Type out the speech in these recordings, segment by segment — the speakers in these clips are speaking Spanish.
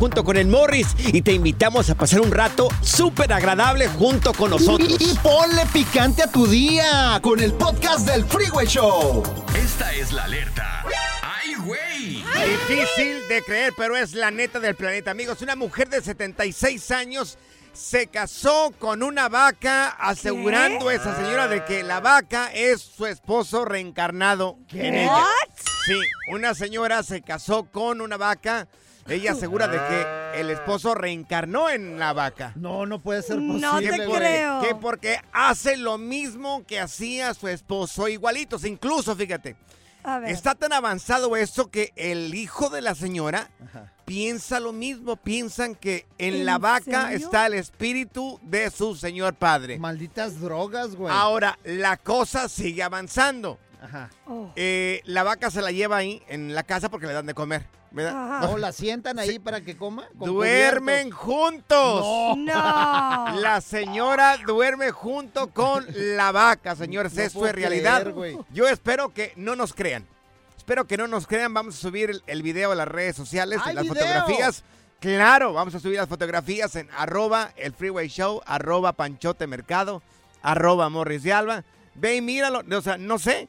junto con el Morris y te invitamos a pasar un rato súper agradable junto con nosotros. Y, y ponle picante a tu día con el podcast del Freeway Show. Esta es la alerta. ¡Ay, güey! Difícil de creer, pero es la neta del planeta, amigos. Una mujer de 76 años se casó con una vaca, asegurando a esa señora de que la vaca es su esposo reencarnado en ella. Sí, una señora se casó con una vaca. Ella asegura de que el esposo reencarnó en la vaca. No, no puede ser No posible. te güey. creo. Que porque hace lo mismo que hacía su esposo, igualitos. Incluso, fíjate, A ver. está tan avanzado esto que el hijo de la señora piensa lo mismo. Piensan que en, ¿En la vaca serio? está el espíritu de su señor padre. Malditas drogas, güey. Ahora, la cosa sigue avanzando. Ajá. Oh. Eh, la vaca se la lleva ahí en la casa porque le dan de comer. ¿verdad? No, la sientan ahí para que coma. con Duermen juntos. No. La señora duerme junto con la vaca, señores. No Eso es realidad. creer. Yo espero que no nos crean. Espero que no nos crean. Vamos a subir el, el video a las redes sociales, ¡Hay en las video! fotografías. Claro, vamos a subir las fotografías en arroba el freeway show, arroba panchote mercado, arroba morris de alba. Ve y míralo. O sea, no sé.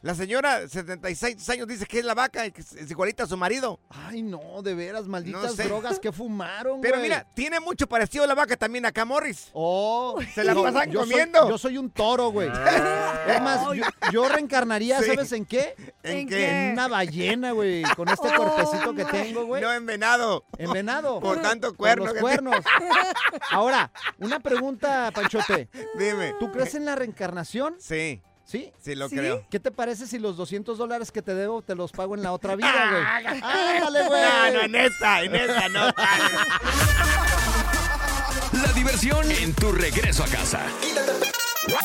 La señora, 76 años, dice que es la vaca y que es- igualita a su marido. Ay, no, de veras, malditas sé. drogas que fumaron, Pero güey. mira, tiene mucho parecido a la vaca también acá, Morris. Oh, Se la pasan yo soy- comiendo. yo soy un toro, güey. Es más, yo, yo reencarnaría, Sí. ¿sabes en qué? ¿En, ¿En qué? En una ballena, güey. Con este Oh, cuerpecito que tengo, güey. No en venado. En venado. Por tanto Por cuerno. los cuernos. Ahora, una pregunta, Panchote. Dime. ¿Tú crees en la reencarnación? Sí, ¿Sí? sí lo ¿Sí? creo. ¿Qué te parece si los 200 dólares que te debo te los pago en la otra vida, güey? ¡Ándale, güey! No, no, en esta, en esta, no. La diversión en tu regreso a casa.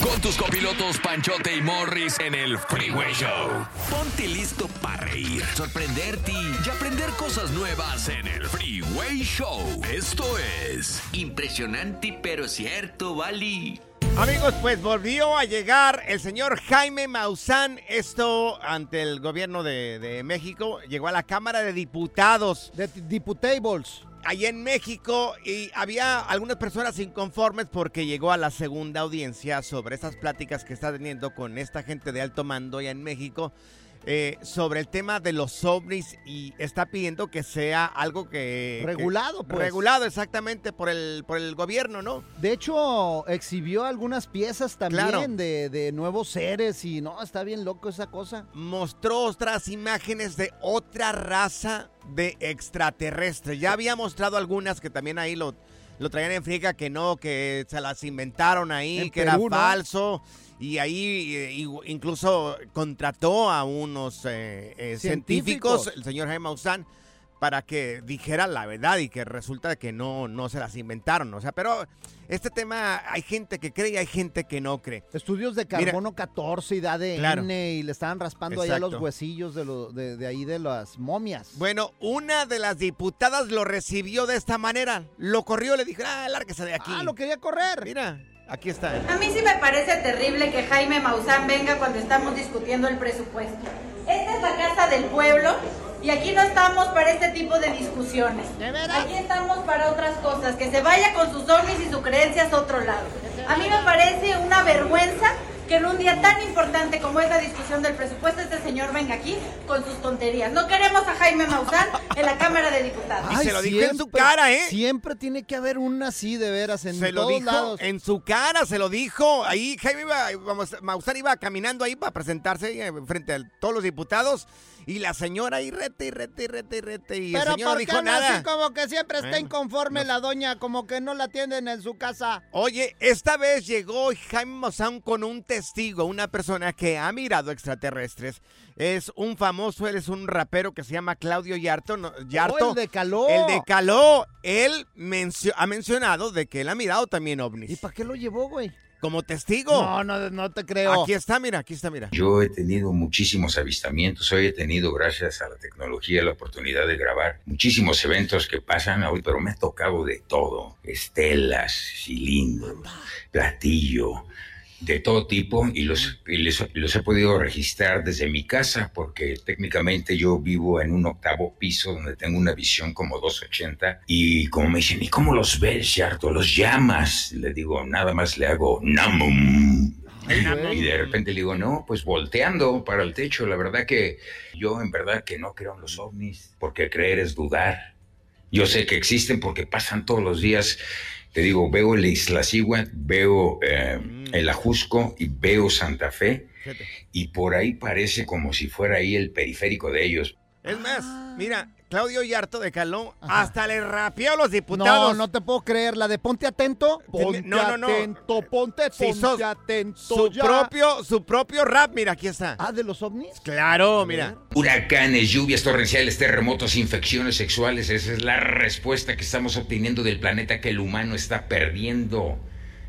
Con tus copilotos Panchote y Morris en el Freeway Show. Ponte listo para reír, sorprenderte y aprender cosas nuevas en el Freeway Show. Esto es Impresionante pero cierto, Bali. Amigos, pues volvió a llegar el señor Jaime Maussan. Esto ante el gobierno de, de México. Llegó a la Cámara de Diputados De Diputables. allá en México y había algunas personas inconformes porque llegó a la segunda audiencia sobre estas pláticas que está teniendo con esta gente de alto mando allá en México eh, sobre el tema de los ovnis y está pidiendo que sea algo que... que- Regulado, pues. Regulado exactamente por el, por el gobierno, ¿no? De hecho, exhibió algunas piezas también Claro. de, de nuevos seres y no, está bien loco esa cosa. mostró otras imágenes de otra raza de extraterrestres. Ya había mostrado algunas que también ahí lo, lo traían en friega que no, que se las inventaron ahí, En que Perú, era ¿no? falso. Y ahí eh, incluso contrató a unos eh, eh, científicos, Científicos. el señor Jaime Maussan, para que dijera la verdad y que resulta que no, no se las inventaron. O sea, pero este tema hay gente que cree y hay gente que no cree. Estudios de Mira. carbono 14 y de ADN Claro. y le estaban raspando allá los huesillos de, lo- de, de ahí de las momias. Bueno, una de las diputadas lo recibió de esta manera. Lo corrió, le dijo, ah, lárguese de aquí. Ah, lo quería correr. Mira, aquí está. A mí sí me parece terrible que Jaime Maussan venga cuando estamos discutiendo el presupuesto. Esta es la casa del pueblo y aquí no estamos para este tipo de discusiones. Aquí estamos para otras cosas, que se vaya con sus ovnis y sus creencias a otro lado. A mí me parece una vergüenza que en un día tan importante como es la discusión del presupuesto este señor venga aquí con sus tonterías. No queremos a Jaime Maussan en la Cámara de Diputados. Y se lo dijo en su cara, ¿eh? Siempre tiene que haber una así, de veras, en Se lo todos dijo lados. en su cara, se lo dijo. Ahí Jaime iba, vamos, Maussan iba caminando ahí para presentarse eh, frente a todos los diputados. Y la señora ahí rete y rete y rete y rete. Y el Pero señor ¿por qué dijo no nada. así como que siempre está Bueno, inconforme la doña, como que no la atienden en su casa? Oye, esta vez llegó Jaime Maussan con un testigo, una persona que ha mirado extraterrestres. Es un famoso, él es un rapero que se llama Claudio Yarto. no, Yarto Oh, el de Caló. El de Caló. Él mencio- ha mencionado de que él ha mirado también ovnis. ¿Y para qué lo llevó, güey? Como testigo. No, no, no te creo. Aquí está, mira, aquí está, mira. Yo he tenido muchísimos avistamientos, hoy he tenido, gracias a la tecnología, la oportunidad de grabar muchísimos eventos que pasan hoy, pero me ha tocado de todo, estelas, cilindros, platillo, de todo tipo, y los, y les- los he podido registrar desde mi casa, porque técnicamente yo vivo en un octavo piso donde tengo una visión como 280, y como me dicen, ¿y cómo los ves, Yarto? ¿Los llamas? Le digo, nada más le hago namum. Y de repente le digo, no, pues volteando para el techo. La verdad que yo en verdad que no creo en los ovnis, porque creer es dudar. Yo sé que existen porque pasan todos los días. Te digo, veo el Iztaccíhuatl, veo eh, el Ajusco y veo Santa Fe. Y por ahí parece como si fuera ahí el periférico de ellos. Es más, mira, Claudio Yarto de Caló hasta le rapeó a los No, diputados. no te puedo creer. La de ponte atento. Ponte no, no, no. atento, ponte, ponte sos- atento. su ya. propio, su propio rap, mira, aquí está. Ah, de los ovnis. Claro, mira. Huracanes, lluvias torrenciales, terremotos, infecciones sexuales. Esa es la respuesta que estamos obteniendo del planeta que el humano está perdiendo.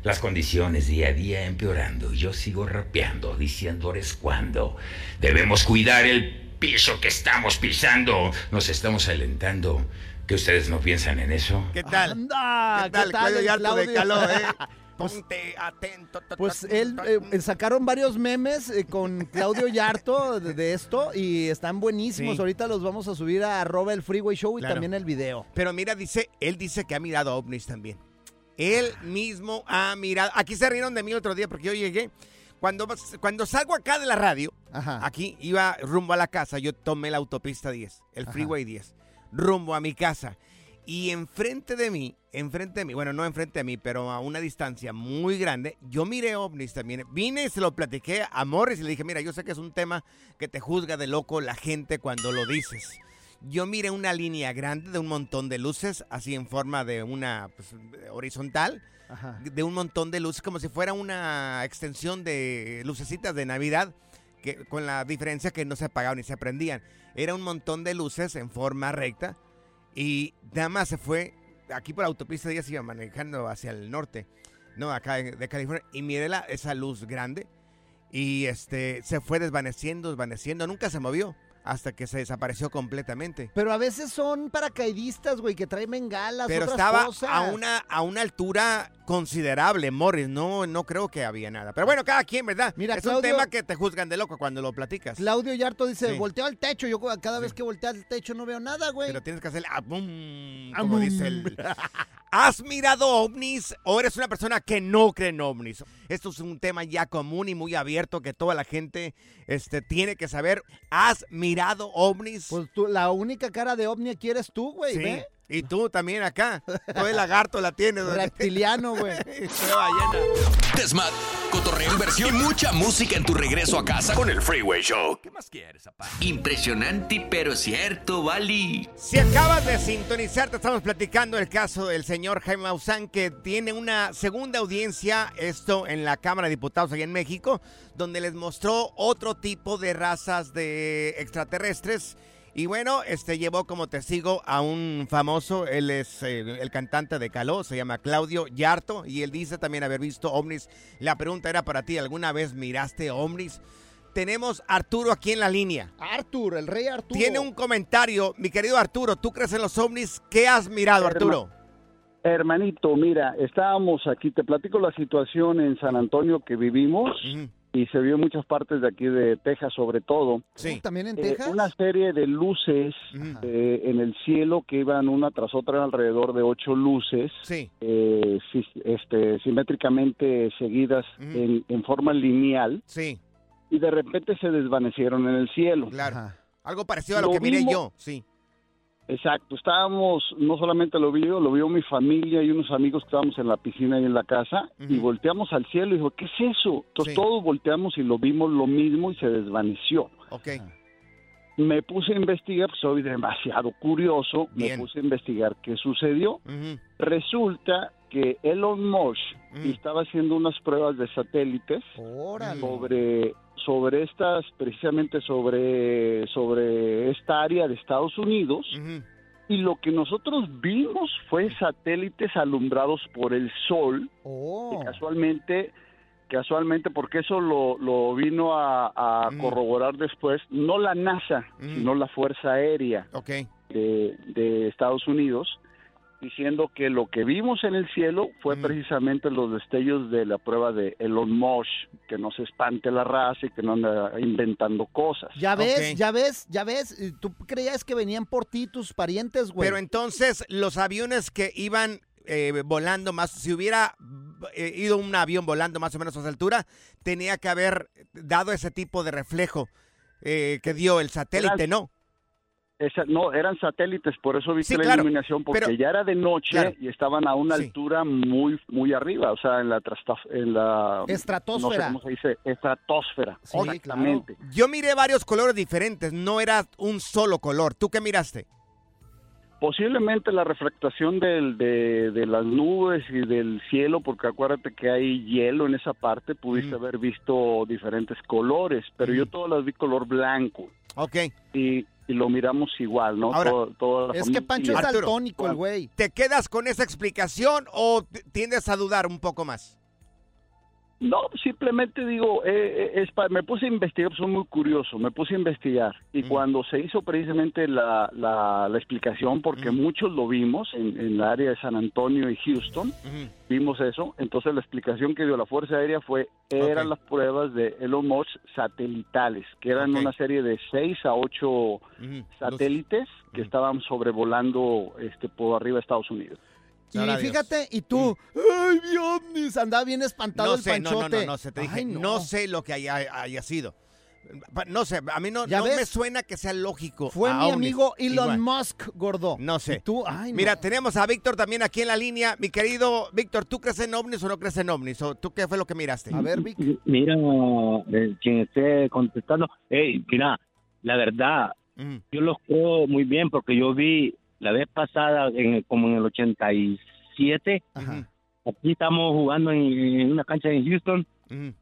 Las condiciones día a día empeorando. Yo sigo rapeando, diciéndoles cuándo. Debemos cuidar el piso que estamos pisando. Nos estamos alentando. ¿Que ustedes no piensan en eso? ¿Qué tal? Anda, ¿Qué tal, Claudio el Yarto de? Caló, eh? Pues- Ponte atento. Pues él, eh, eh, sacaron varios memes eh, con Claudio Yarto de, de esto y están buenísimos. Sí. Ahorita los vamos a subir a arroba el Freeway Show y Claro. también el video. Pero mira, dice, él dice que ha mirado ovnis también. Él mismo ha mirado. Aquí se rieron de mí otro día porque yo llegué. Cuando, cuando salgo acá de la radio, Ajá. aquí iba rumbo a la casa, yo tomé la autopista 10, el Ajá. Freeway 10, rumbo a mi casa. Y enfrente de mí, enfrente de mí, bueno, no enfrente de mí, pero a una distancia muy grande, yo miré ovnis también. Vine y se lo platiqué a Morris y le dije, mira, yo sé que es un tema que te juzga de loco la gente cuando lo dices. Yo miré una línea grande de un montón de luces, así en forma de una pues, horizontal, Ajá. de un montón de luces, como si fuera una extensión de lucecitas de Navidad, que, con la diferencia que no se apagaban ni se prendían. Era un montón de luces en forma recta y nada más se fue, aquí por la autopista ya se iba manejando hacia el norte, no, acá de de California, y miré la, esa luz grande y este se fue desvaneciendo, desvaneciendo, nunca se movió hasta que se desapareció completamente. Pero a veces son paracaidistas, güey, que traen bengalas, Pero otras estaba cosas. a una, a una altura considerable, Morris. No, no creo que había nada. Pero bueno, cada quien, ¿verdad? Mira, es Claudio- un tema que te juzgan de loco cuando lo platicas. Claudio Yarto dice, Sí. volteo al techo. Yo cada vez que volteo al techo no veo nada, güey. Pero tienes que hacer ah, bum, Ah, como bum. dice el... ¿Has mirado ovnis o eres una persona que no cree en ovnis? Esto es un tema ya común y muy abierto que toda la gente este, tiene que saber. ¿Has mirado ovnis? Pues tú, la única cara de ovni aquí eres tú, güey, sí. ¿ve? Y tú también acá. Todo el lagarto la tienes. Reptiliano, güey. Desmat, cotorreo, inversión y mucha música en tu regreso a casa con el Freeway Show. ¿Qué más quieres, papá? Impresionante, pero cierto, Bali. Si acabas de sintonizar, te estamos platicando el caso del señor Jaime Maussan, que tiene una segunda audiencia, esto en la Cámara de Diputados allá en México, donde les mostró otro tipo de razas de extraterrestres. Y bueno, este llevó como testigo a un famoso, él es eh, el cantante de Caló, se llama Claudio Yarto, y él dice también haber visto ovnis. La pregunta era para ti, ¿alguna vez miraste ovnis? Tenemos a Arturo aquí en la línea. Arthur, el rey Arturo. Tiene un comentario, mi querido Arturo. ¿Tú crees en los ovnis? ¿Qué has mirado, Arturo? Hermanito, mira, estábamos aquí, te platico la situación en San Antonio que vivimos. Y se vio en muchas partes de aquí de Texas sobre todo. Sí. ¿También en Eh, Texas? una serie de luces eh, en el cielo que iban una tras otra alrededor de ocho luces Sí. eh, este, simétricamente seguidas en, en forma lineal Sí, y de repente se desvanecieron en el cielo. claro. Algo parecido a lo, Lo que miré mismo- yo, sí. Exacto, estábamos, no solamente lo vi yo, lo vio mi familia y unos amigos que estábamos en la piscina y en la casa y volteamos al cielo y dijo, ¿qué es eso? Entonces Sí. todos volteamos y lo vimos lo mismo y se desvaneció. Ok. Me puse a investigar, pues, soy demasiado curioso, Bien. me puse a investigar qué sucedió. Resulta que Elon Musk estaba haciendo unas pruebas de satélites sobre sobre estas precisamente sobre sobre esta área de Estados Unidos y lo que nosotros vimos fue satélites alumbrados por el sol Oh. que casualmente casualmente porque eso lo, lo vino a, a corroborar después no la NASA sino la Fuerza Aérea de, de Estados Unidos diciendo que lo que vimos en el cielo fue precisamente los destellos de la prueba de Elon Musk, que no se espante la raza y que no anda inventando cosas. Ya ves, ya ves, ya ves. y Tú creías que venían por ti tus parientes, güey. Pero entonces, los aviones que iban eh, volando más, si hubiera eh, ido un avión volando más o menos a esa altura, tenía que haber dado ese tipo de reflejo eh, que dio el satélite, ¿no? Esa- no, eran satélites, por eso viste Sí, la claro, iluminación, porque pero- ya era de noche Claro. y estaban a una Sí. altura muy muy arriba, o sea, en la en la Estratosfera. No sé cómo se dice, estratosfera. Sí, exactamente. Yo miré varios colores diferentes, no era un solo color. ¿Tú qué miraste? Posiblemente la refractación del, de, de las nubes y del cielo, porque acuérdate que hay hielo en esa parte, pudiste haber visto diferentes colores, pero yo todas las vi color blanco. Ok. Y, y lo miramos igual, ¿no? Ahora, Todo- toda la Es que. Pancho es daltónico, el güey. ¿Te quedas con esa explicación o tiendes a dudar un poco más? No, simplemente digo, eh, eh, es pa- me puse a investigar, soy muy curioso, me puse a investigar. Y cuando se hizo precisamente la, la, la explicación, porque muchos lo vimos en, en la área de San Antonio y Houston, vimos eso, entonces la explicación que dio la Fuerza Aérea fue, eran las pruebas de Elon Musk satelitales, que eran una serie de seis a ocho satélites que estaban sobrevolando este por arriba de Estados Unidos. Y fíjate, y tú, ay, mi ovnis, andaba bien espantado No el sé, no, no, panchote. no, no, se te dije, Ay, no. sé lo que haya, haya sido. No sé, a mí no, ¿Ya no ves? me suena que sea lógico. Fue mi ovnis. amigo Elon Igual. Musk, gordo. No sé. Y tú, ay, no. Mira, tenemos a Víctor también aquí en la línea. Mi querido Víctor, ¿tú crees en ovnis o no crees en ovnis? ¿O tú qué fue lo que miraste? A ver, Vic. Mira, eh, quien esté contestando, hey, mira, la verdad, Mm. yo los creo muy bien porque yo vi la vez pasada, en, como en el 87, aquí estamos jugando en, en una cancha en Houston,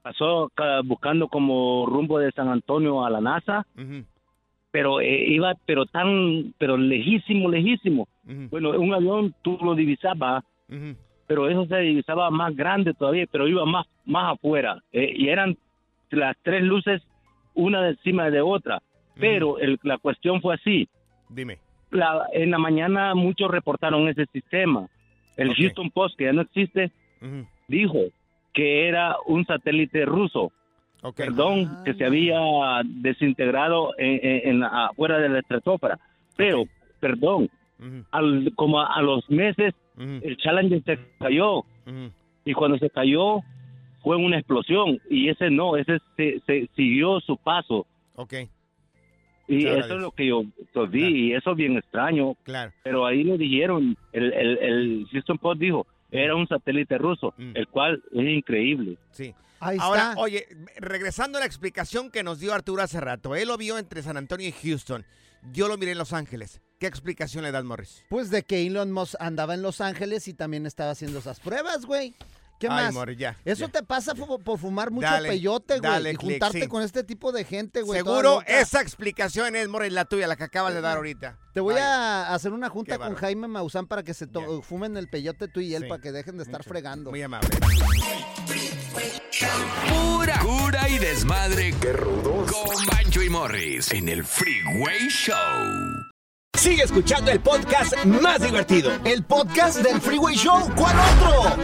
pasó ca- buscando como rumbo de San Antonio a la NASA, pero eh, iba pero tan, pero lejísimo, lejísimo. Bueno, un avión tú lo divisabas, pero eso se divisaba más grande todavía, pero iba más, más afuera. Eh, y eran las tres luces, una encima de otra. Pero el- la cuestión fue así. Dime. La, en la mañana muchos reportaron ese sistema. El. Houston Post, que ya no existe, dijo que era un satélite ruso. Perdón, que se había desintegrado en, en- en la- afuera de la estratosfera. Pero, perdón, al- como a, a los meses, el Challenger se cayó. Y cuando se cayó, fue una explosión. Y ese no, ese se, se siguió su paso. Ok. Y eso es lo que yo pues, vi, y eso es bien extraño. Claro. Pero ahí lo dijeron, el, el, el Houston Post dijo, era un satélite ruso, el cual es increíble. Sí. Ahí Ahora, está. oye, regresando a la explicación que nos dio Arturo hace rato, él lo vio entre San Antonio y Houston. Yo lo miré en Los Ángeles. ¿Qué explicación le das, Morris? Pues de que Elon Musk andaba en Los Ángeles y también estaba haciendo esas pruebas, güey. ¿Qué Ay, más? Ya, Eso ya, te pasa por fumar mucho Dale, peyote, güey. dale Y click, juntarte sí. con este tipo de gente, güey. Seguro esa explicación es, Morris, la tuya, la que acabas de dar ahorita. Te voy a hacer una junta con. Jaime Maussan para que se fumen el peyote tú y él Sí. para que dejen de estar fregando. Muy amable. Pura cura y desmadre. Qué rudos. Con Bancho y Morris en el Freeway Show. Sigue escuchando el podcast más divertido. El podcast del Freeway Show. ¿Cuál otro?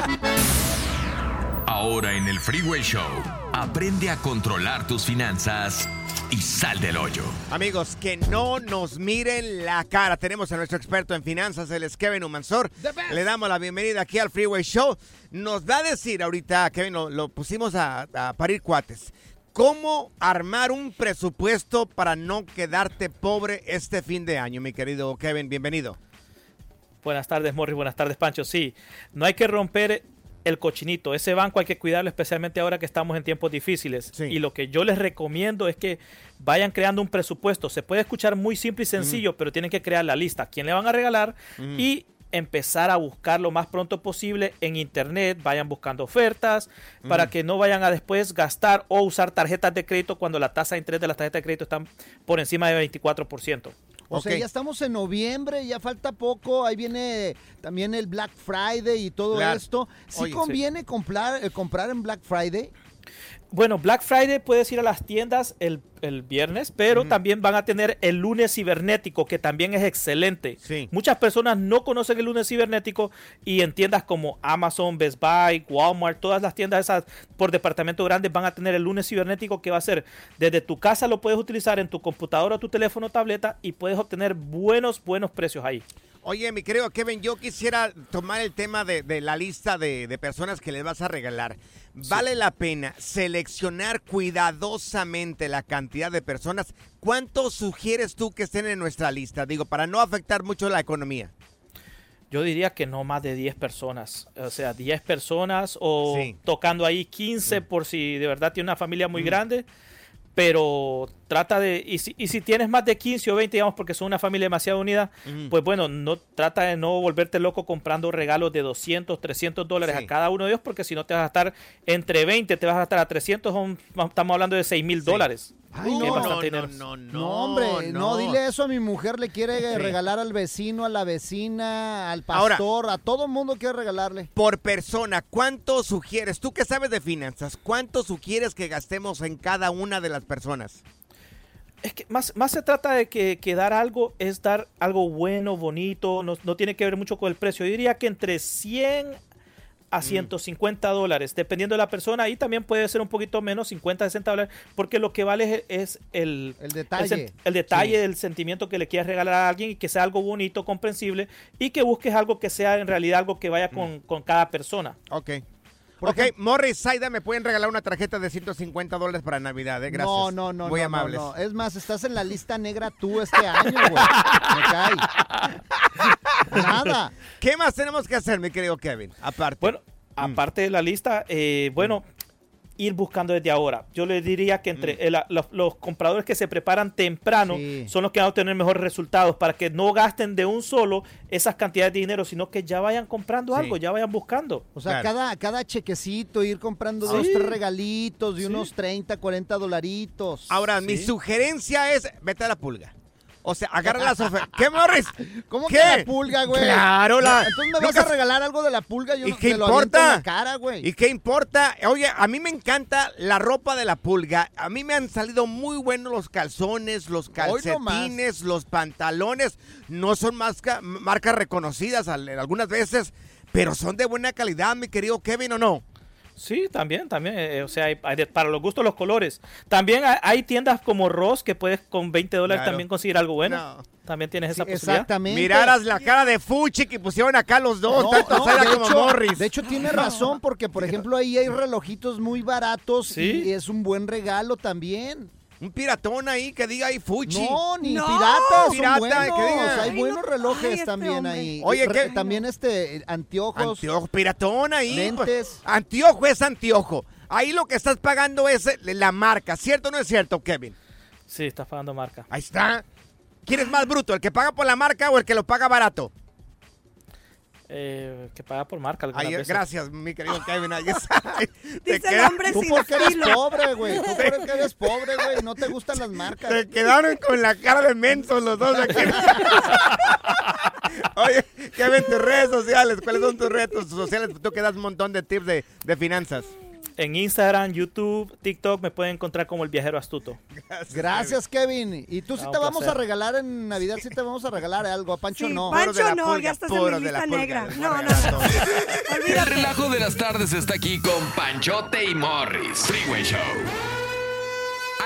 Ahora en el Freeway Show, aprende a controlar tus finanzas y sal del hoyo. Amigos, que no nos miren la cara. Tenemos a nuestro experto en finanzas, el es Kevin Humansor. Le damos la bienvenida aquí al Freeway Show. Nos va a decir ahorita, Kevin, lo, lo pusimos a, a parir cuates. ¿Cómo armar un presupuesto para no quedarte pobre este fin de año, mi querido Kevin? Bienvenido. Buenas tardes, Morris. Buenas tardes, Pancho. Sí, no hay que romper el cochinito. Ese banco hay que cuidarlo, especialmente ahora que estamos en tiempos difíciles. Y lo que yo les recomiendo es que vayan creando un presupuesto. Se puede escuchar muy simple y sencillo, pero tienen que crear la lista. ¿Quién le van a regalar? Y empezar a buscar lo más pronto posible en internet, vayan buscando ofertas para que no vayan a después gastar o usar tarjetas de crédito cuando la tasa de interés de las tarjetas de crédito están por encima de 24%. O sea, ya estamos en noviembre, ya falta poco, ahí viene también el Black Friday y todo Claro. esto. ¿Sí Oye, conviene Comprar, eh, comprar en Black Friday? Bueno, Black Friday puedes ir a las tiendas el, el viernes, pero también van a tener el lunes cibernético, que también es excelente. Muchas personas no conocen el lunes cibernético y en tiendas como Amazon, Best Buy, Walmart, todas las tiendas esas por departamento grandes van a tener el lunes cibernético que va a ser desde tu casa lo puedes utilizar en tu computadora tu teléfono tableta y puedes obtener buenos, buenos precios ahí. Oye, mi querido Kevin, yo quisiera tomar el tema de, de la lista de, de personas que les vas a regalar. Vale la pena seleccionar cuidadosamente la cantidad de personas. ¿Cuántos sugieres tú que estén en nuestra lista? Digo, para no afectar mucho la economía. Yo diría que no más de 10 personas. O sea, 10 personas o Sí. tocando ahí 15 por si de verdad tiene una familia muy grande. Pero trata de, y si, y si tienes más de 15 o 20, digamos, porque son una familia demasiado unida, pues bueno, no trata de no volverte loco comprando regalos de 200, 300 dólares Sí. a cada uno de ellos, porque si no te vas a gastar entre 20, te vas a gastar a 300, son- estamos hablando de 6 mil dólares. Ay, no, no, dinero. No, hombre, no. dile eso a mi mujer, le quiere Sí. regalar al vecino, a la vecina, al Ahora- pastor, a todo mundo quiere regalarle. Por persona, ¿cuánto sugieres? Tú que sabes de finanzas, ¿cuánto sugieres que gastemos en cada una de las personas? Es que más, más se trata de que, que dar algo es dar algo bueno, bonito, no, no tiene que ver mucho con el precio. Yo diría que entre 100 Mm. a 150 dólares, dependiendo de la persona, y también puede ser un poquito menos, 50, 60 dólares, porque lo que vale es, es el, El detalle. el, detalle Sí. del sentimiento que le quieras regalar a alguien y que sea algo bonito, comprensible, y que busques algo que sea en realidad algo que vaya con, con cada persona. Ok. Ok, Morris, Saida, me pueden regalar una tarjeta de 150 dólares para Navidad, ¿eh? Gracias. No, no, no. Muy no, amables. no, no. Es más, estás en la lista negra tú este año, güey. Me cae. Nada. ¿Qué más tenemos que hacer, mi querido Kevin? Aparte. Bueno, aparte de la lista, eh, bueno, ir buscando desde ahora. Yo le diría que entre el- los, los compradores que se preparan temprano son los que van a obtener mejores resultados para que no gasten de un solo esas cantidades de dinero, sino que ya vayan comprando Sí. algo, ya vayan buscando. O sea, cada, cada chequecito, ir comprando Sí. dos, tres regalitos de unos 30, 40 dolaritos. Ahora, mi sugerencia es, vete a la pulga. O sea, agarra las ofertas. ¿Qué, Morris? ¿Cómo ¿Qué? que la pulga, güey? Claro, la... Entonces me vas a regalar algo de la pulga yo ¿Y no qué importa? en la cara, güey. ¿Y qué importa? Oye, a mí me encanta la ropa de la pulga. A mí me han salido muy buenos los calzones, los calcetines, los pantalones. No son masca- marcas reconocidas al- algunas veces, pero son de buena calidad, mi querido Kevin, ¿o no? Sí, también, también. eh, o sea, hay- hay de- para los gustos los colores. También hay, hay tiendas como Ross que puedes con 20 dólares Claro. también conseguir algo bueno. No. También tienes esa Sí, posibilidad. exactamente. Miraras la cara de Fuchi que pusieron acá los dos, No, tanto no, de, como hecho, Morris. de hecho, tiene razón, porque por ejemplo ahí hay relojitos muy baratos Sí. y es un buen regalo también. Un piratón ahí que diga ahí Fuchi. No, ni No, piratas, son pirata, buenos. que diga. Hay Ay, buenos no. relojes Ay, este también hombre. ahí. Oye, ¿qué? También este, anteojos. Anteojo, piratón ahí. Lentes. pues. Antiojo es antiojo. Ahí lo que estás pagando es eh, la marca, ¿cierto o no es cierto, Kevin? Sí, estás pagando marca. Ahí está. ¿Quién es más bruto, el que paga por la marca o el que lo paga barato? Eh, que paga por marca. veces. gracias, mi querido Kevin. Ahí está. Te el queda- hombre Tú sin porque eres estilo. pobre, güey. Tú porque eres pobre, güey. No te gustan las marcas. Se quedaron con la cara de mensos los dos aquí. Oye, Kevin, tus redes sociales, ¿cuáles son tus redes sociales? Tú que das un montón de tips de, de finanzas. En Instagram, YouTube, TikTok me pueden encontrar como el viajero astuto. Gracias, Kevin. Y tú sí te vamos placer. a regalar en Navidad, sí te vamos a regalar algo. A Pancho Sí, no. Pancho no, ya estás en mi lista negra. No, no, no. El relajo de las tardes está aquí con Panchote y Morris. Freeway Show.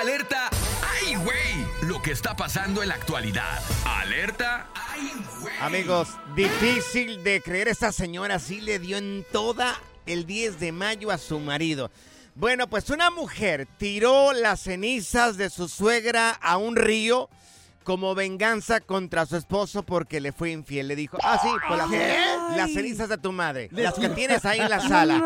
Alerta. ¡Ay, güey! Lo que está pasando en la actualidad. Alerta. ¡Ay, güey! Amigos, difícil de creer. Esta señora sí le dio en toda el 10 de mayo a su marido. Bueno, pues una mujer tiró las cenizas de su suegra a un río como venganza contra su esposo porque le fue infiel. Le dijo, ah, sí, pues las, las cenizas de tu madre, las que tienes ahí en la sala.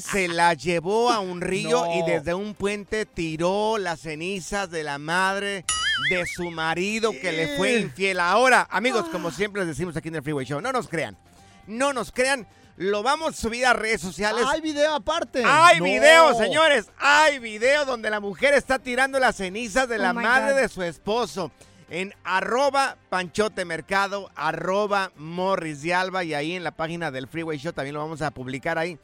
Se la llevó a un río No. y desde un puente tiró las cenizas de la madre de su marido que le fue infiel. Ahora, amigos, como siempre les decimos aquí en el Freeway Show, no nos crean. No nos crean. Lo vamos a subir a redes sociales. Hay video aparte. Hay No. video, señores. Hay video donde la mujer está tirando las cenizas de Oh la madre God. de su esposo. En arroba Panchote Mercado, arroba Morris de Alba y ahí en la página del Freeway Show también lo vamos a publicar ahí.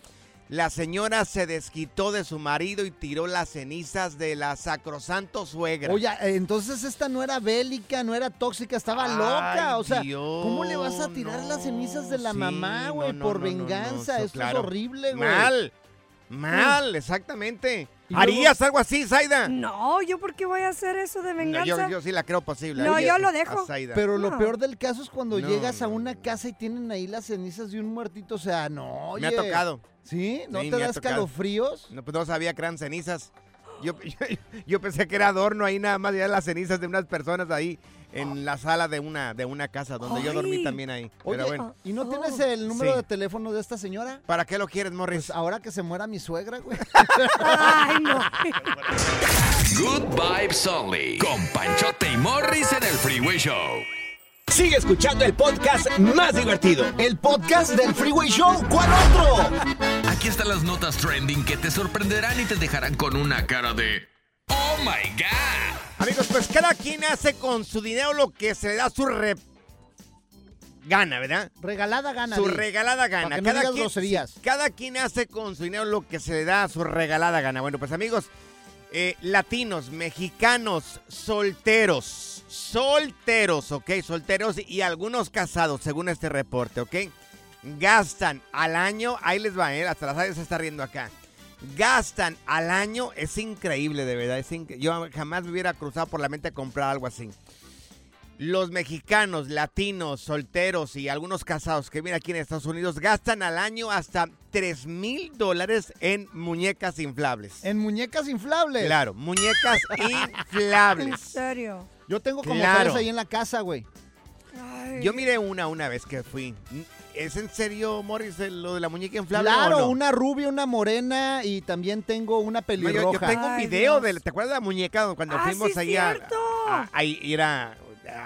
La señora se desquitó de su marido y tiró las cenizas de la sacrosanto suegra. Oye, entonces esta no era bélica, no era tóxica, estaba Ay, loca. O sea, Dios, ¿cómo le vas a tirar las cenizas de la sí, mamá, güey? no, por no, venganza. Esto claro. es horrible, güey. Mal, mal, exactamente. ¿Harías algo así, Zaida? No, ¿yo por qué voy a hacer eso de No, venganza? yo, yo sí la creo posible. No, yo lo dejo. Pero lo peor del caso es cuando No, llegas a no, una casa y tienen ahí las cenizas de un muertito. O sea, no, oye. Me ha tocado. ¿Sí? ¿No Sí, te das calofríos? No, pues no sabía que eran cenizas. Yo, yo, yo pensé que era adorno ahí nada más, ya las cenizas de unas personas ahí en la sala de una, de una casa donde yo dormí también ahí. Oye, Pero bueno, ¿y no Oh. tienes el número Sí. de teléfono de esta señora? ¿para qué lo quieres, Morris? Pues ahora que se muera mi suegra, güey. Ay, no. Good Vibes Only. Con Panchote y Morris en el Freeway Show. Sigue escuchando el podcast más divertido. El podcast del Freeway Show. ¿Cuál otro? Aquí están las notas trending que te sorprenderán y te dejarán con una cara de Oh my God. Amigos, pues cada quien hace con su dinero lo que se le da su re... gana, ¿verdad? Regalada gana. Su regalada gana. Para que no digas groserías. sí, cada quien hace con su dinero lo que se le da su regalada gana. Bueno, pues amigos, eh, latinos, mexicanos, solteros, solteros, ¿ok? Solteros y algunos casados, según este reporte, ¿ok? Gastan al año, ahí les va, ¿eh? Hasta la radio se está riendo acá. Gastan al año, es increíble, de verdad. Es incre- Yo jamás me hubiera cruzado por la mente comprar algo así. Los mexicanos, latinos, solteros y algunos casados que viven aquí en Estados Unidos gastan al año hasta 3 mil dólares en muñecas inflables. En muñecas inflables. Claro, muñecas En inflables. serio. Yo tengo como Claro. tres ahí en la casa, güey. Ay. Yo miré una una vez que fui. ¿Es en serio, Morris, lo de la muñeca inflable? Claro, o no? una rubia, una morena y también tengo una No, yo- pelirroja. yo, tengo un video Dios. de, ¿te acuerdas de la muñeca cuando Ah, fuimos sí, ahí a, cierto. a- ahí era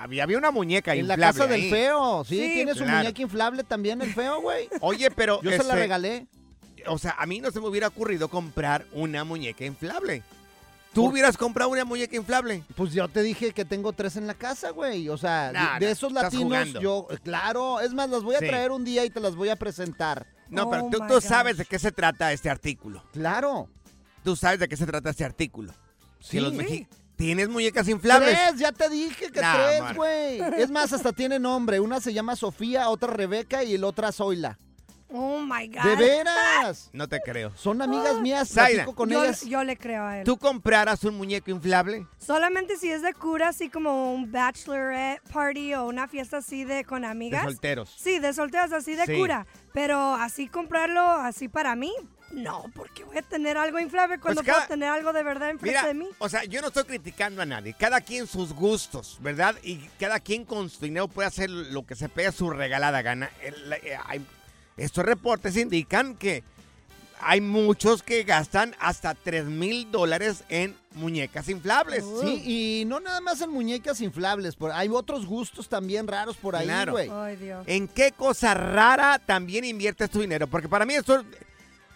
había, había una muñeca en la inflable casa del feo. Sí, Sí. tiene su Claro. muñeca inflable también el feo, güey. Oye, pero Yo se la este, regalé. o sea, a mí no se me hubiera ocurrido comprar una muñeca inflable. ¿Tú Por- hubieras comprado una muñeca inflable? Pues yo te dije que tengo tres en la casa, güey. O sea, Nah, de, esos latinos, yo, claro, es más, las voy a Sí. traer un día y te las voy a presentar. No, Oh pero tú, my tú gosh. sabes de qué se trata este artículo. Claro. Tú sabes de qué se trata este artículo. Sí. Que los mexi- ¿Tienes muñecas inflables? Tres, ya te dije que Nah, tres, güey. Es más, hasta tiene nombre. Una se llama Sofía, otra Rebeca y la otra Zoila. Oh my God. ¡De veras! No te creo. Son amigas mías, platico con yo, ellas. yo le creo a él. ¿Tú compraras un muñeco inflable? Solamente si es de cura, así como un bachelorette party o una fiesta así de con De amigas. solteros. Sí, de solteros así de Sí. cura. Pero así comprarlo así para mí, no, porque voy a tener algo inflable cuando cada- puedo tener algo de verdad enfrente Mira, de mí. o sea, yo no estoy criticando a nadie. Cada quien sus gustos, ¿verdad? Y cada quien con su dinero puede hacer lo que se pega su regalada gana. El- eh, hay- estos reportes indican que hay muchos que gastan hasta 3 mil dólares en muñecas inflables. Sí, y no nada más en muñecas inflables. por- hay otros gustos también raros por ahí, Claro. güey. Ay, Dios. ¿En qué cosa rara también inviertes tu dinero? Porque para mí esto,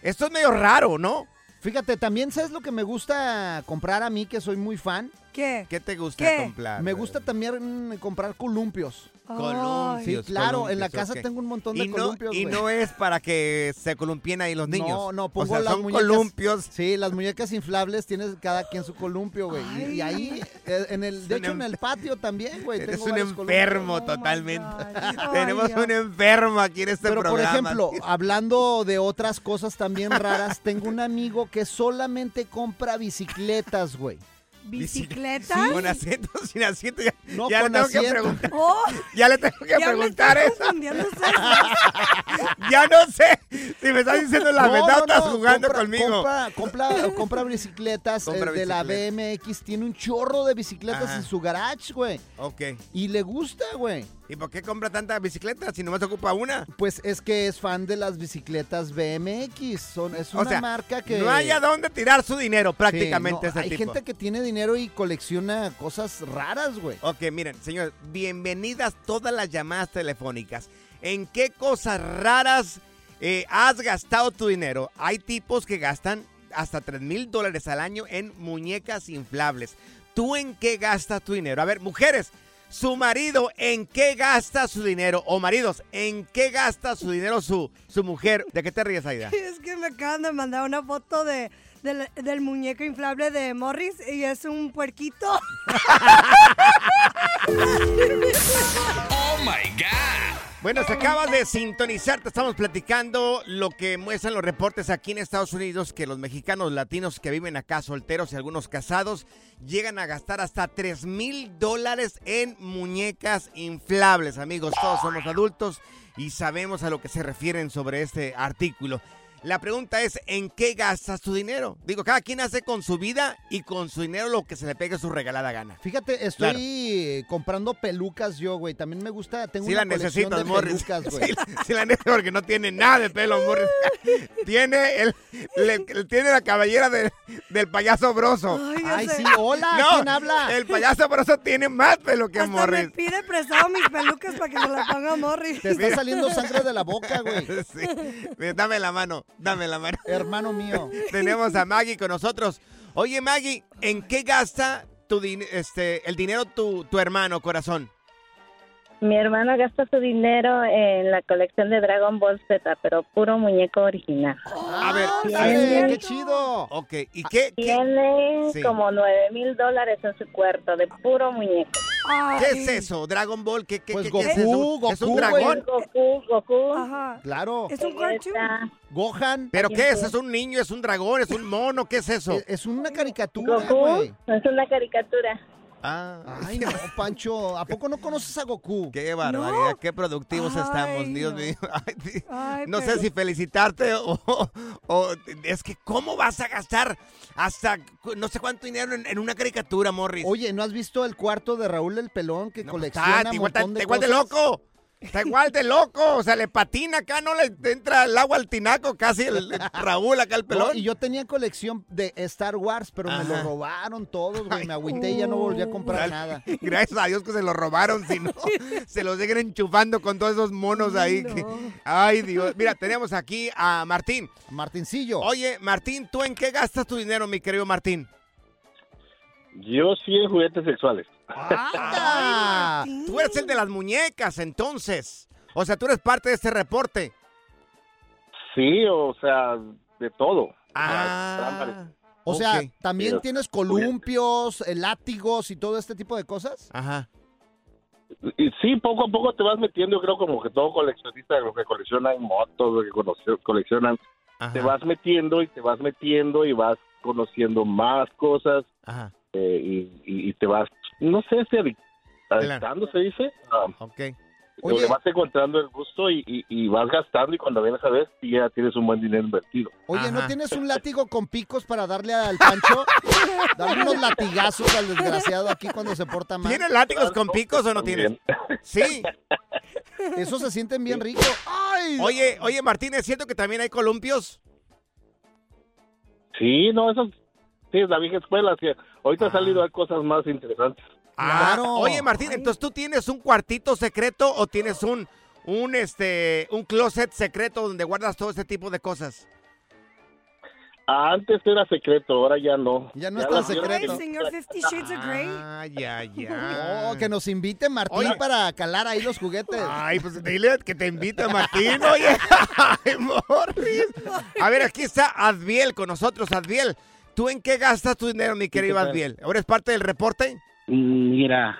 esto es medio raro, ¿no? Fíjate, también sabes lo que me gusta comprar a mí, que soy muy fan. ¿Qué? ¿Qué te gusta ¿Qué? comprar? Me gusta también mm, comprar columpios. Columpios. Sí, claro, en la casa tengo un montón de y no, columpios. Y no es para que se columpien ahí los niños. No, no, pongo o sea, las son muñecas. columpios. Sí, las muñecas inflables tienes cada quien su columpio, güey. Y, y ahí, eh, en el, de hecho, en el patio también, güey. Eres tengo un enfermo columpios. totalmente. Tenemos un enfermo aquí en este Pero, por ejemplo, hablando de otras cosas también raras, tengo un amigo que solamente compra bicicletas, güey. ¿Bicicleta? Con asiento, sin asiento. Ya, No, ya con le tengo que preguntar. Oh, Ya le tengo que preguntar eso. Ya no sé si me estás diciendo la No, verdad o no, estás jugando compra- conmigo. Compra, compra, compra bicicletas Compra eh, de la. BMX. Tiene un chorro de bicicletas Ajá. en su garage, güey. Ok. Y le gusta, güey. ¿Y por qué compra tanta bicicleta si nomás ocupa una? Pues es que es fan de las bicicletas BMX. Son, es una o sea, marca que... no hay a dónde tirar su dinero Sí, prácticamente no, ese Hay tipo. gente que tiene dinero y colecciona cosas raras, güey. Ok, miren, señor, bienvenidas todas las llamadas telefónicas. ¿En qué cosas raras eh, has gastado tu dinero? Hay tipos que gastan hasta 3 mil dólares al año en muñecas inflables. ¿Tú en qué gastas tu dinero? A ver, mujeres, su marido, ¿en qué gasta su dinero? O maridos, ¿en qué gasta su dinero su, su mujer? ¿De qué te ríes, Aida? Es que me acaban de mandar una foto de, del, del muñeco inflable de Morris y es un puerquito. ¡Oh, my God! Bueno, se acabas de sintonizar, te estamos platicando lo que muestran los reportes aquí en Estados Unidos, que los mexicanos latinos que viven acá, solteros y algunos casados, llegan a gastar hasta 3 mil dólares en muñecas inflables, amigos. Todos somos adultos y sabemos a lo que se refieren sobre este artículo. La pregunta es, ¿en qué gastas tu dinero? Digo, cada quien hace con su vida y con su dinero lo que se le pegue su regalada gana. Fíjate, estoy comprando pelucas yo, güey. También me gusta, tengo Sí una la colección de Morris. pelucas, güey. Sí, sí la necesito porque no tiene nada de pelo, Morris. tiene el, le- le- tiene la cabellera de- del payaso broso. Ay, sí, hola, No, ¿quién habla? El payaso broso tiene más pelo que Hasta Morris. me pide prestado mis pelucas para que me la ponga Morris. Te está saliendo sangre de la boca, güey. Sí. Dame la mano, dame la mano. Hermano mío. Tenemos a Maggie con nosotros. Oye, Maggie, ¿en qué gasta tu din- este, el dinero tu, tu hermano, corazón? Mi hermano gasta su dinero en la colección de Dragon Ball Z, pero puro muñeco original. A ver, Tiene- a ver, ¡Qué chido! Ok, ¿y qué? Tiene como nueve mil dólares en su cuarto de puro muñeco. ¿Qué es eso? ¿Dragon Ball? ¿Qué, qué, Pues qué- es Goku, eso? ¿Es un Goku, dragón? Goku, Goku. Ajá. Claro. Es un cartoon. Gohan. ¿Pero qué es? ¿Es un niño? ¿Es un dragón? ¿Es un mono? ¿Qué es eso? Es, es una caricatura, Goku güey. es una caricatura. Ah, Ay, no, Pancho, ¿a poco no conoces a Goku? qué barbaridad, qué productivos Ay, estamos, Dios no. mío. Ay, no sé si felicitarte o, o- es que cómo vas a gastar hasta no sé cuánto dinero en, en una caricatura, Morris. Oye, ¿no has visto el cuarto de Raúl el Pelón que No, pues, colecciona está un igual, está- montón de está igual de cosas? loco. Está igual de loco. O sea, le patina acá, no le entra el agua al tinaco casi el, el Raúl acá el pelón. No, y yo tenía colección de Star Wars, pero me lo robaron todos, güey. Me agüité y ya no volví a comprar nada. Gracias a Dios que se lo robaron, si no, se los siguen enchufando con todos esos monos ahí. que- ay, Dios. Mira, tenemos aquí a Martín. Martincillo. Oye, Martín, ¿tú en qué gastas tu dinero, mi querido Martín? Yo sí en juguetes sexuales. ¡Ah! Tú eres el de las muñecas, entonces. O sea, tú eres parte de este reporte. Sí, o sea, de todo. Ah. O sea, Ok. ¿también Pero- tienes columpios, eh, látigos y todo este tipo de cosas? Ajá. Y sí, poco a poco te vas metiendo, yo creo como que todo coleccionista, lo que coleccionan motos, lo que coleccionan, te vas metiendo y te vas metiendo y vas conociendo más cosas Ajá. eh, y, y- y te vas, no sé si adic- adictando se dice. Ah, ok. Le vas encontrando el gusto y, y- y vas gastando y cuando vienes a ver ya tienes un buen dinero invertido. Oye, ¿no tienes un látigo con picos para darle al Pancho? Darle unos latigazos al desgraciado aquí cuando se porta mal. ¿Tienes látigos con picos o no tienes? Sí. Esos se sienten bien ricos. ¡Ay! Oye, oye, Martín, ¿es cierto que también hay columpios? Sí, no, eso sí es la vieja escuela. sí. Ahorita han salido cosas más interesantes. Ah, Oye, Martín, entonces tú tienes un cuartito secreto o tienes un un este un closet secreto donde guardas todo ese tipo de cosas. Antes era secreto, ahora ya no. Ya no Ya está las vieron secreto. que- Señor Fifty Shades of Grey. Ah, ya, ya. Oh, que nos invite Martín Oye. para calar ahí los juguetes. Ay, pues dile que te invita Martín, oye. Ay, Morris. A ver, aquí está Adviel con nosotros. Adviel, ¿tú en qué gastas tu dinero, mi querido? Adviel? ¿Ahora es parte del reporte? Mira,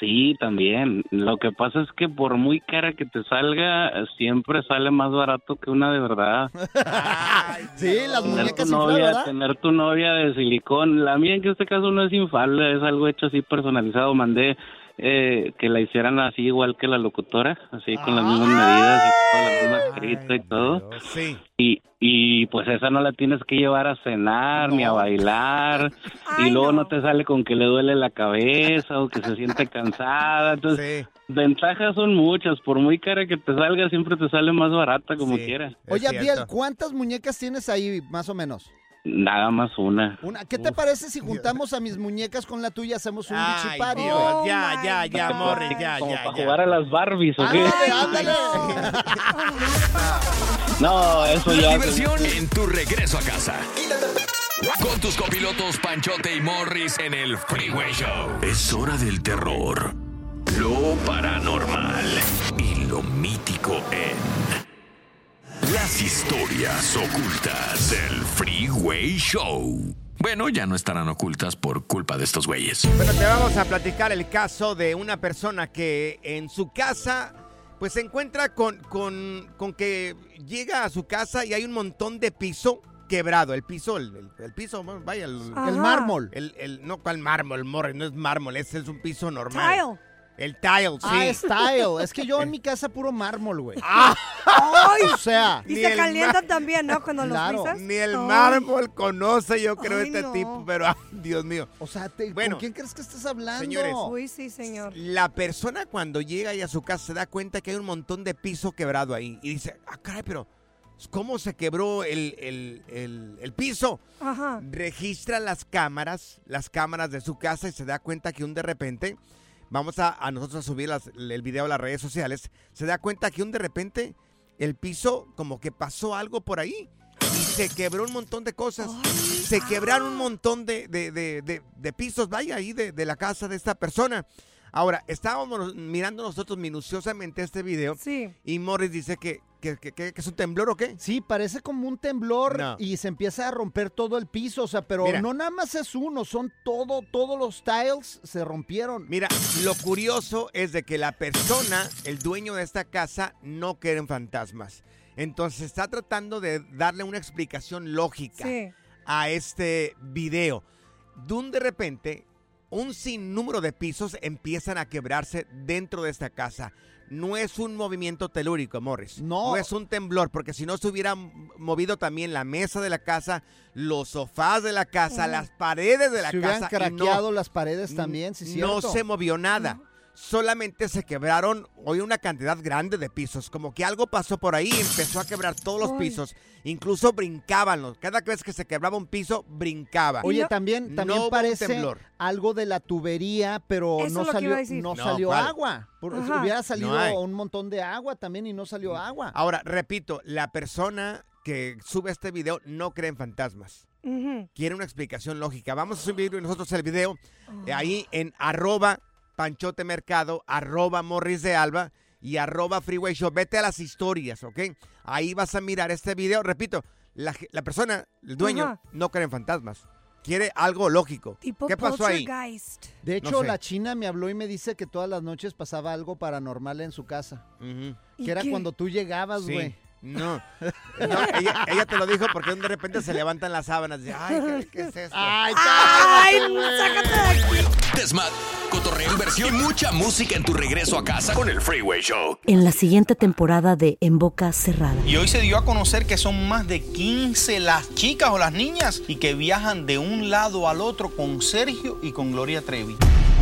sí, también. Lo que pasa es que por muy cara que te salga, siempre sale más barato que una de verdad. Sí, las muñecas novia, ¿verdad? tener tu novia de silicón. La mía en este caso no es infable, es algo hecho así personalizado. Mandé eh, que la hicieran así igual que la locutora, así con las mismas medidas y todo, la misma carita y todo. Sí. Y, y pues esa no la tienes que llevar a cenar ni a bailar y luego no. te sale con que le duele la cabeza o que se siente cansada. Entonces, ventajas son muchas. Por muy cara que te salga, siempre te sale más barata como quiera. Oye, Abdiel, ¿cuántas muñecas tienes ahí, más o menos? Nada más una. Una. ¿Qué te parece si juntamos a mis muñecas con la tuya y hacemos un Ay, bichi party? Dios, güey? ya, ya, ya, Morris, ya, Como ya, para ya. jugar a las Barbies, ¿o qué? Ándale, ándale. No, eso La ya. diversión en tu regreso a casa. Con tus copilotos Panchote y Morris en el Freeway Show. Es hora del terror, lo paranormal y lo mítico en las historias ocultas del Freeway Show. Bueno, ya no estarán ocultas por culpa de estos güeyes. Bueno, te vamos a platicar el caso de una persona que en su casa pues se encuentra con, con, con que llega a su casa y hay un montón de piso quebrado. El piso, el, el- el piso, vaya, el, mármol. El, el- no, ¿cuál mármol? Morris, no es mármol, ese es un piso normal. Tile. El tile, sí. Ah, es tile. Es que yo en mi casa puro mármol, güey. ¡Ay! O sea, Y Ni se el calientan también, ¿no? Cuando Claro. los pisas. Ni el Ay. mármol conoce, yo creo, Ay, este no. tipo, pero ay, Dios mío. o sea, te- Bueno, ¿con quién crees que estás hablando? señores, Uy, sí, señor. La persona cuando llega ahí a su casa se da cuenta que hay un montón de piso quebrado ahí y dice, ah, caray, pero ¿cómo se quebró el, el- el- el piso? Ajá. Registra las cámaras, las cámaras de su casa y se da cuenta que un de repente, vamos a, a nosotros a subir las- el video a las redes sociales, se da cuenta que un de repente el piso como que pasó algo por ahí y se quebró un montón de cosas. Se quebraron un montón de, de- de- de- de pisos, vaya, ahí de, de la casa de esta persona. Ahora, estábamos mirando nosotros minuciosamente este video Sí. y Morris dice que, que, que- que- que es un temblor o qué. Sí, parece como un temblor No. y se empieza a romper todo el piso, o sea, pero Mira. no nada más es uno, son todo, todos los tiles se rompieron. Mira, lo curioso es de que la persona, el dueño de esta casa, no cree en fantasmas. Entonces está tratando de darle una explicación lógica Sí. a este video. De un de repente, un sinnúmero de pisos empiezan a quebrarse dentro de esta casa. No es un movimiento telúrico, Morris. No. es un temblor, porque si no se hubiera movido también la mesa de la casa, los sofás de la casa, las paredes de la se hubieran casa. y no- craqueado las paredes también, sí, no cierto. se movió nada. Solamente se quebraron hoy una cantidad grande de pisos. Como que algo pasó por ahí y empezó a quebrar todos los pisos. Incluso brincaban. los- Cada vez que se quebraba un piso, brincaba. Oye, también, No también parece temblor. algo de la tubería, pero Eso no salió, no No, salió ¿cuál? agua. Ajá. hubiera salido No un montón de agua también y no salió agua. Ahora, repito, la persona que sube este video no cree en fantasmas. Quiere una explicación lógica. Vamos a subir nosotros el video eh, ahí en arroba Panchote Mercado, arroba Morris de Alba y arroba Freeway Show. Vete a las historias, ¿ok? Ahí vas a mirar este video. Repito, la, la persona, el dueño, Ajá. no cree en fantasmas. Quiere algo lógico. Tipo ¿Qué pasó ahí? De No hecho, sé. la china me habló y me dice que todas las noches pasaba algo paranormal en su casa. Ujú. ¿Y Que era qué? cuando tú llegabas, Sí. No. No, ella, ella te lo dijo porque de repente se levantan las sábanas. y, Ay, ¿qué, qué es esto? Ay, ¡Ay, sácate de aquí! Desmat, cotorreo, inversión y mucha música en tu regreso a casa con el Freeway Show. En la siguiente temporada de En Boca Cerrada. Y hoy se dio a conocer que son más de 15 las chicas o las niñas y que viajan de un lado al otro con Sergio y con Gloria Trevi.